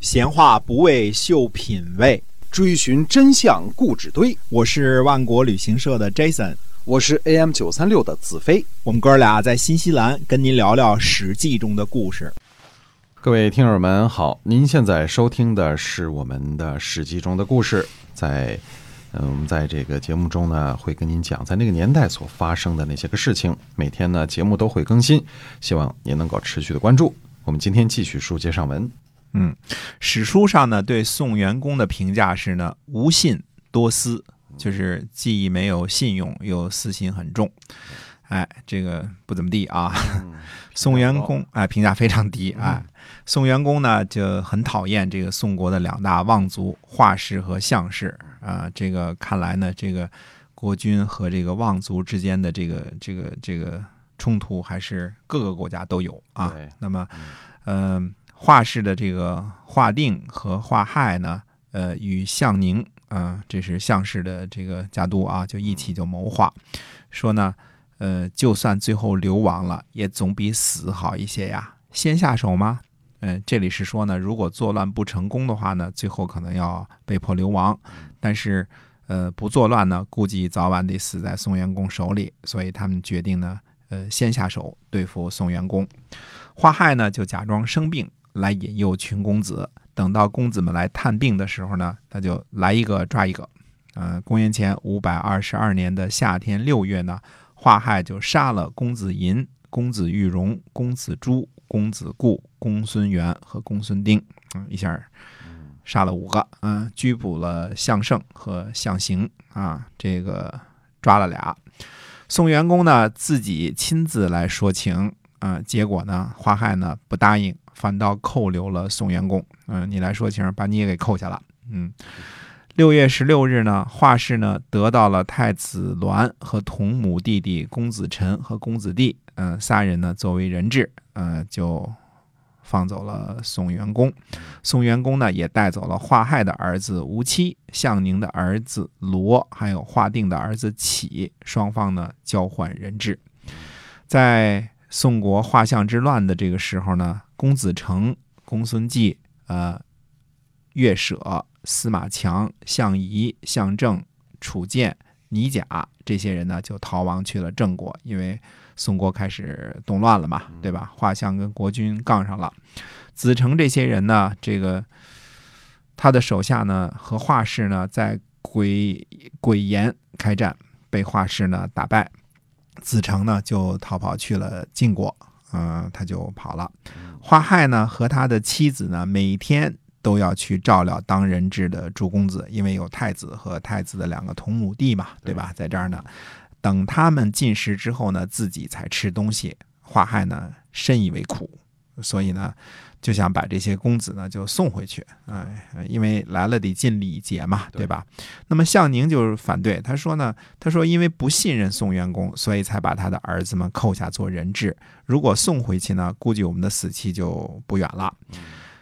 闲话不为秀品味，追寻真相故纸堆。我是万国旅行社的 Jason，我是 AM 九三六的子飞。我们哥俩在新西兰跟您聊聊《史记》中的故事。各位听友们好，您现在收听的是我们的《史记》中的故事。在嗯，我们在这个节目中呢，会跟您讲在那个年代所发生的那些个事情。每天呢，节目都会更新，希望您能够持续的关注。我们今天继续书接上文。嗯，史书上呢对宋元公的评价是呢无信多私，就是既没有信用，又私心很重。哎，这个不怎么地啊。宋元公哎评价非常低哎。宋元公呢就很讨厌这个宋国的两大望族华氏和相氏啊。这个看来呢，这个国君和这个望族之间的这个这个这个冲突还是各个国家都有啊。那么，嗯。华氏的这个华定和华亥呢，呃，与向宁啊，这是项氏的这个家督啊，就一起就谋划，说呢，呃，就算最后流亡了，也总比死好一些呀。先下手吗？嗯，这里是说呢，如果作乱不成功的话呢，最后可能要被迫流亡，但是，呃，不作乱呢，估计早晚得死在宋元公手里，所以他们决定呢，呃，先下手对付宋元公。华亥呢，就假装生病。来引诱群公子，等到公子们来探病的时候呢，他就来一个抓一个。嗯，公元前五百二十二年的夏天六月呢，华亥就杀了公子银、公子玉荣、公子朱、公子固、公孙元和公孙丁，嗯，一下杀了五个。嗯，拘捕了项胜和项行啊，这个抓了俩。宋元公呢自己亲自来说情，啊，结果呢，华亥呢不答应。反倒扣留了宋元公，嗯，你来说情，把你也给扣下了，嗯。六月十六日呢，华氏呢得到了太子栾和同母弟弟公子臣和公子弟，嗯，仨人呢作为人质，嗯，就放走了宋元公。宋元公呢也带走了华亥的儿子吴期、向宁的儿子罗，还有华定的儿子启，双方呢交换人质，在。宋国画像之乱的这个时候呢，公子成、公孙季、呃、乐舍、司马强、项仪、项正、楚建、倪甲这些人呢，就逃亡去了郑国，因为宋国开始动乱了嘛，对吧？画像跟国君杠上了。子成这些人呢，这个他的手下呢和画氏呢在鬼鬼岩开战，被画氏呢打败。子成呢就逃跑去了晋国，嗯，他就跑了。花亥呢和他的妻子呢每天都要去照料当人质的朱公子，因为有太子和太子的两个同母弟嘛，对吧？在这儿呢，等他们进食之后呢，自己才吃东西。花亥呢深以为苦，所以呢。就想把这些公子呢就送回去，哎，因为来了得尽礼节嘛，对吧？那么向宁就是反对，他说呢，他说因为不信任宋元公，所以才把他的儿子们扣下做人质。如果送回去呢，估计我们的死期就不远了。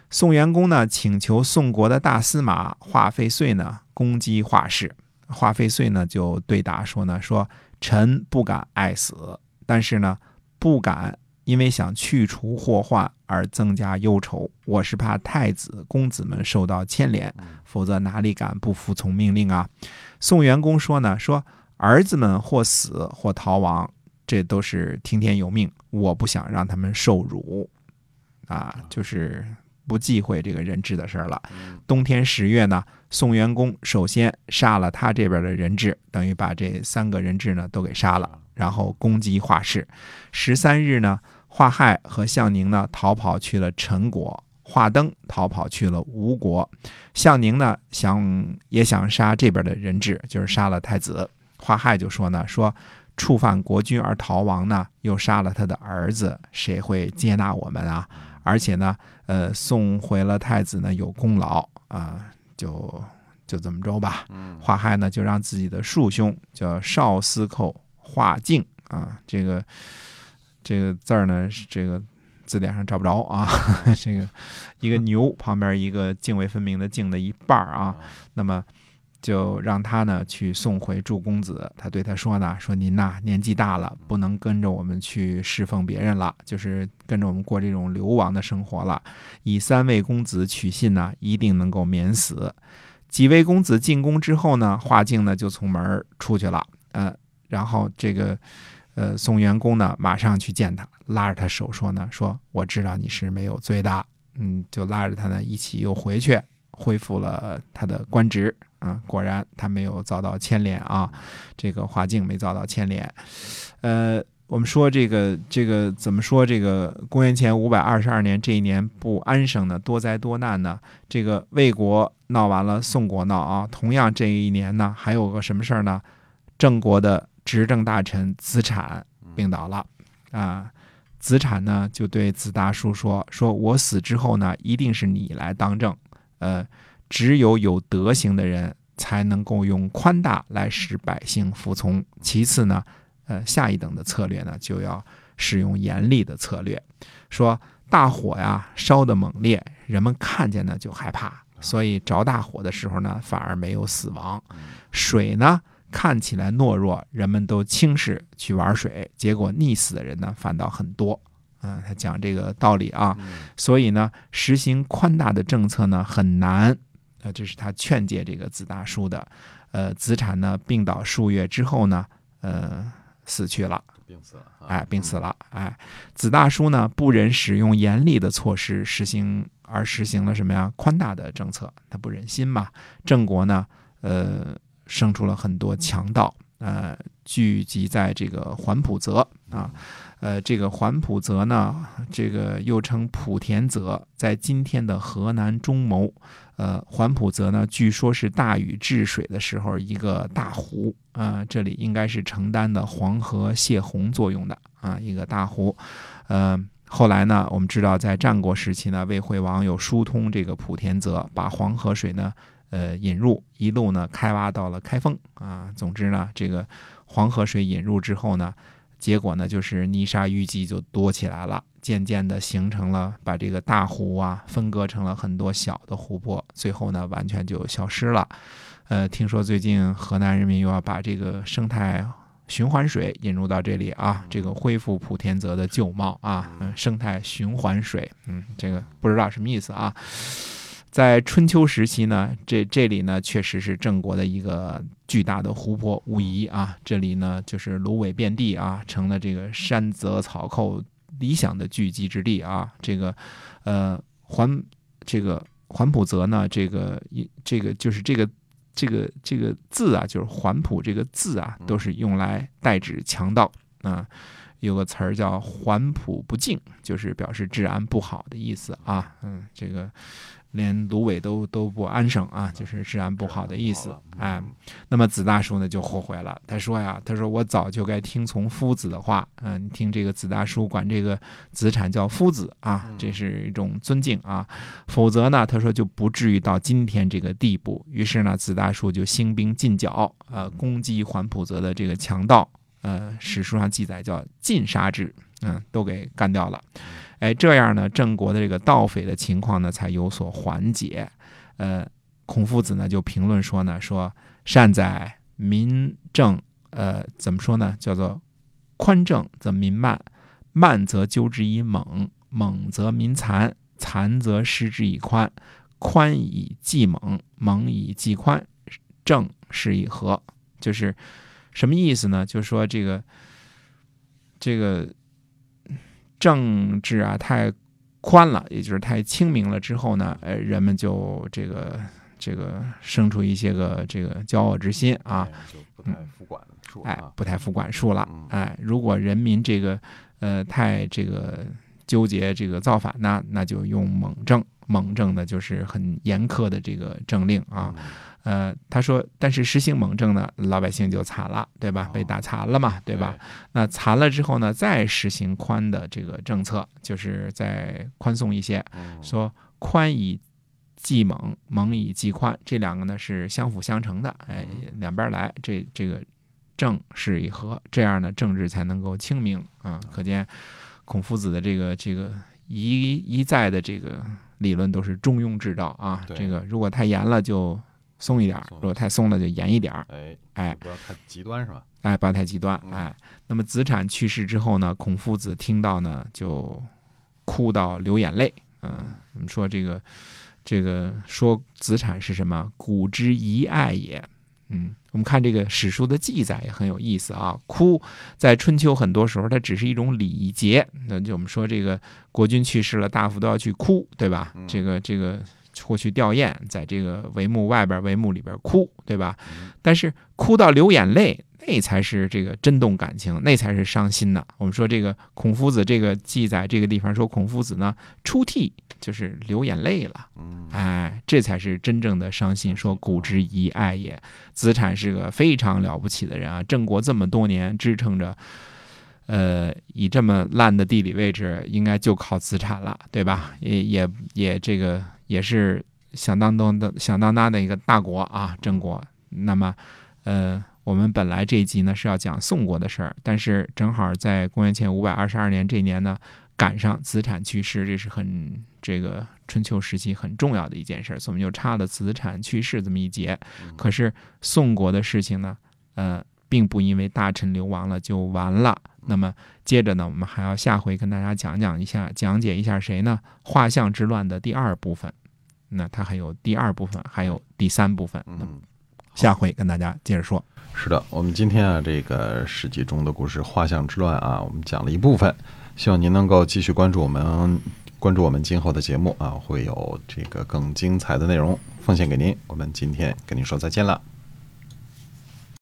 宋元公呢请求宋国的大司马华费遂呢攻击华氏，华费遂呢就对答说呢，说臣不敢爱死，但是呢不敢。因为想去除祸患而增加忧愁，我是怕太子公子们受到牵连，否则哪里敢不服从命令啊？宋元公说呢，说儿子们或死或逃亡，这都是听天由命，我不想让他们受辱，啊，就是不忌讳这个人质的事儿了。冬天十月呢，宋元公首先杀了他这边的人质，等于把这三个人质呢都给杀了，然后攻击华氏。十三日呢。华亥和向宁呢逃跑去了陈国，华登逃跑去了吴国，向宁呢想也想杀这边的人质，就是杀了太子。华亥就说呢，说触犯国君而逃亡呢，又杀了他的儿子，谁会接纳我们啊？而且呢，呃，送回了太子呢有功劳啊，就就这么着吧。华亥呢就让自己的庶兄叫少司寇华敬啊，这个。这个字儿呢，是这个字典上找不着啊。这个一个牛旁边一个泾渭分明的泾的一半儿啊。那么就让他呢去送回祝公子。他对他说呢：“说您呐年纪大了，不能跟着我们去侍奉别人了，就是跟着我们过这种流亡的生活了。以三位公子取信呢，一定能够免死。”几位公子进宫之后呢，华敬呢就从门儿出去了。呃，然后这个呃宋元公呢马上去见他，拉着他手说呢：“说我知道你是没有罪的。”嗯，就拉着他呢一起又回去。恢复了他的官职啊，果然他没有遭到牵连啊，这个华靖没遭到牵连。呃，我们说这个这个怎么说？这个公元前五百二十二年这一年不安生呢，多灾多难呢？这个魏国闹完了，宋国闹啊。同样这一年呢，还有个什么事儿呢？郑国的执政大臣子产病倒了啊。子产呢就对子大叔说：“说我死之后呢，一定是你来当政。”呃，只有有德行的人才能够用宽大来使百姓服从。其次呢，呃，下一等的策略呢，就要使用严厉的策略。说大火呀，烧得猛烈，人们看见呢就害怕，所以着大火的时候呢，反而没有死亡。水呢，看起来懦弱，人们都轻视去玩水，结果溺死的人呢，反倒很多。啊，他讲这个道理啊，所以呢，实行宽大的政策呢很难，呃，这是他劝诫这个子大叔的。呃，子产呢病倒数月之后呢，呃，死去了，病死了，哎，病死了，哎，子大叔呢不忍使用严厉的措施实行，而实行了什么呀？宽大的政策，他不忍心嘛。郑国呢，呃，生出了很多强盗，呃，聚集在这个环浦泽啊。呃，这个环浦泽呢，这个又称莆田泽，在今天的河南中牟。呃，环浦泽呢，据说是大禹治水的时候一个大湖啊，这里应该是承担的黄河泄洪作用的啊，一个大湖。呃，后来呢，我们知道在战国时期呢，魏惠王有疏通这个莆田泽，把黄河水呢，呃，引入，一路呢开挖到了开封啊。总之呢，这个黄河水引入之后呢。结果呢，就是泥沙淤积就多起来了，渐渐的形成了把这个大湖啊分割成了很多小的湖泊，最后呢完全就消失了。呃，听说最近河南人民又要把这个生态循环水引入到这里啊，这个恢复普天泽的旧貌啊，嗯，生态循环水，嗯，这个不知道什么意思啊。在春秋时期呢，这这里呢确实是郑国的一个巨大的湖泊，无疑啊，这里呢就是芦苇遍地啊，成了这个山泽草寇理想的聚集之地啊。这个，呃，环这个环浦泽呢，这个一这个就是这个这个这个字啊，就是环浦这个字啊，都是用来代指强盗啊。有个词儿叫环浦不敬，就是表示治安不好的意思啊。嗯，这个。连芦苇都都不安生啊，就是治安不好的意思。哎，那么子大叔呢就后悔了。他说呀：“他说我早就该听从夫子的话。嗯，你听这个子大叔管这个子产叫夫子啊，这是一种尊敬啊。否则呢，他说就不至于到今天这个地步。于是呢，子大叔就兴兵进剿，呃，攻击环浦泽的这个强盗。呃，史书上记载叫尽杀之，嗯，都给干掉了。”哎，这样呢，郑国的这个盗匪的情况呢，才有所缓解。呃，孔夫子呢就评论说呢，说善哉民正，呃，怎么说呢？叫做宽正则民慢，慢则纠之以猛，猛则民残，残则施之以宽，宽以济猛，猛以济宽，正是以和。就是什么意思呢？就是说这个这个。政治啊太宽了，也就是太清明了之后呢，呃，人们就这个这个生出一些个这个骄傲之心啊，就不太服管束，哎，不太服管束了，哎，如果人民这个呃太这个纠结这个造反呢，那就用猛政，猛政呢就是很严苛的这个政令啊。呃，他说，但是实行猛政呢，老百姓就惨了，对吧？被打残了嘛，对吧？那残了之后呢，再实行宽的这个政策，就是再宽松一些，说宽以济猛，猛以济宽，这两个呢是相辅相成的，哎，两边来，这这个政是以和，这样呢政治才能够清明啊。可见孔夫子的这个这个一一再的这个理论都是中庸之道啊。这个如果太严了就。松一点儿；如果太松了，就严一点儿。哎，哎不要太极端是吧？哎，不要太极端。嗯哎，那么子产去世之后呢，孔夫子听到呢，就哭到流眼泪。嗯，我们说这个这个说子产是什么？古之遗爱也。嗯，我们看这个史书的记载也很有意思啊。哭在春秋很多时候它只是一种礼节，那就我们说这个国君去世了，大夫都要去哭，对吧？嗯这个这个或去吊唁，在这个帷幕外边、帷幕里边哭，对吧？嗯但是哭到流眼泪，那才是这个真动感情，那才是伤心的。我们说这个孔夫子这个记载这个地方说孔夫子呢出涕，就是流眼泪了。嗯，哎，这才是真正的伤心。说古之遗爱也，子产是个非常了不起的人啊，郑国这么多年支撑着，呃，以这么烂的地理位置，应该就靠子产了，对吧？也也也这个也是响当当的响当当的一个大国啊，郑国。那么，呃。我们本来这一集呢是要讲宋国的事儿，但是正好在公元前五百二十二年这年呢，赶上子产去世，这是很这个春秋时期很重要的一件事，所以我们就插了子产去世这么一节。可是宋国的事情呢，呃，并不因为大臣流亡了就完了。那么接着呢，我们还要下回跟大家讲讲一下，讲解一下谁呢？画像之乱的第二部分。那它还有第二部分，还有第三部分。嗯，下回跟大家接着说。是的，我们今天啊，这个史记中的故事《画像之乱》啊，我们讲了一部分，希望您能够继续关注我们，关注我们今后的节目啊，会有这个更精彩的内容奉献给您。我们今天跟您说再见了，